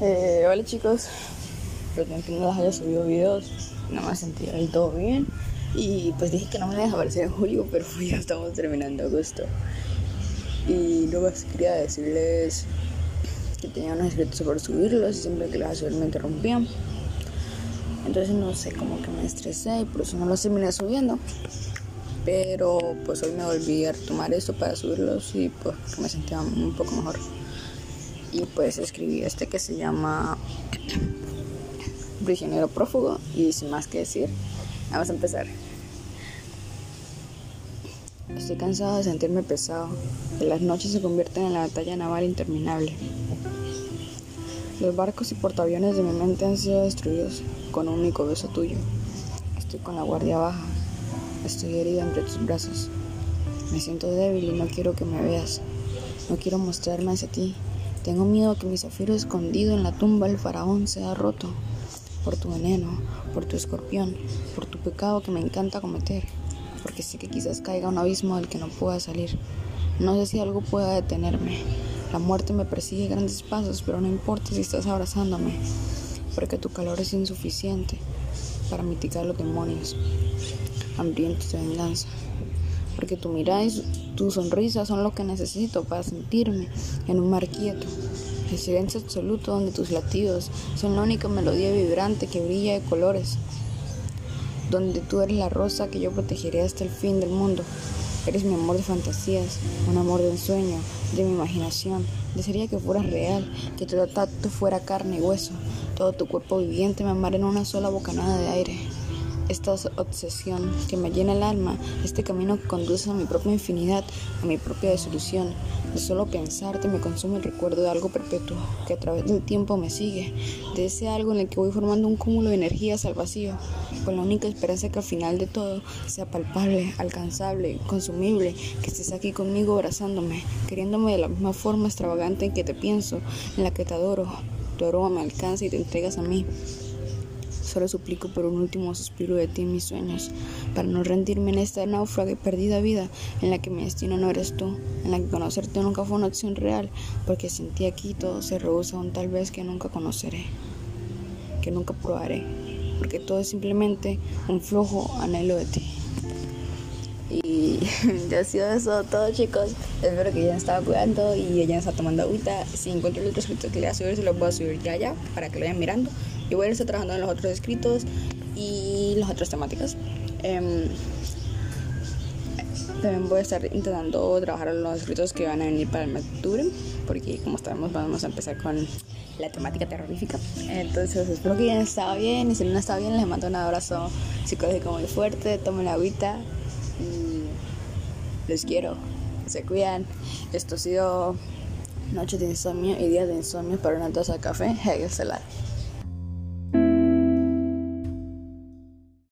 Eh, hola chicos, perdón que no les haya subido videos, no me sentía del todo bien y pues dije que no me iba a desaparecer en julio, pero ya estamos terminando agosto. Y no más quería decirles que tenía unos escritos por subirlos y siempre que los subir me interrumpían. Entonces no sé, como que me estresé y por eso no los terminé subiendo. Pero pues hoy me volví a retomar esto para subirlos y pues me sentía un poco mejor y pues escribí este que se llama Prisionero Prófugo y sin más que decir, vamos a empezar. Estoy cansado de sentirme pesado, las noches se convierten en la batalla naval interminable. Los barcos y portaaviones de mi mente han sido destruidos con un único beso tuyo. Estoy con la guardia baja, estoy herido entre tus brazos. Me siento débil y no quiero que me veas. No quiero mostrarme hacia ti, tengo miedo que mi zafiro escondido en la tumba del faraón sea roto por tu veneno, por tu escorpión, por tu pecado que me encanta cometer, porque sé que quizás caiga un abismo del que no pueda salir. No sé si algo pueda detenerme. La muerte me persigue grandes pasos, pero no importa si estás abrazándome, porque tu calor es insuficiente para mitigar los demonios hambrientos de venganza porque tu mirada y tu sonrisa son lo que necesito para sentirme en un mar quieto. El silencio absoluto donde tus latidos son la única melodía vibrante que brilla de colores. Donde tú eres la rosa que yo protegeré hasta el fin del mundo. Eres mi amor de fantasías, un amor de ensueño, de mi imaginación. Desearía que fueras real, que todo tacto fuera carne y hueso, todo tu cuerpo viviente me amara en una sola bocanada de aire esta obsesión que me llena el alma, este camino que conduce a mi propia infinidad, a mi propia disolución. De solo pensarte me consume el recuerdo de algo perpetuo que a través del tiempo me sigue, de ese algo en el que voy formando un cúmulo de energías al vacío, con la única esperanza que al final de todo sea palpable, alcanzable, consumible, que estés aquí conmigo abrazándome, queriéndome de la misma forma extravagante en que te pienso, en la que te adoro. Tu aroma me alcanza y te entregas a mí. Solo suplico por un último suspiro de ti en mis sueños, para no rendirme en esta náufraga y perdida vida en la que mi destino no eres tú, en la que conocerte nunca fue una opción real, porque sin ti aquí todo se rehúsa un tal vez que nunca conoceré, que nunca probaré, porque todo es simplemente un flojo anhelo de ti. Y ya ha sido eso todo chicos. Espero que ya estaba cuidando y ya está tomando agüita. Si encuentro el otro escrito que le voy a subir, se lo voy a subir ya ya para que lo vayan mirando. Yo voy a estar trabajando en los otros escritos y las otras temáticas. Em, también voy a estar intentando trabajar en los escritos que van a venir para el mes de octubre, porque como sabemos vamos a empezar con la temática terrorífica. Entonces espero que hayan estado bien y si no está bien les mando un abrazo psicológico muy fuerte, tomen la agüita y les quiero, se cuidan. Esto ha sido noche de insomnio y días de insomnio para una taza de café Hegel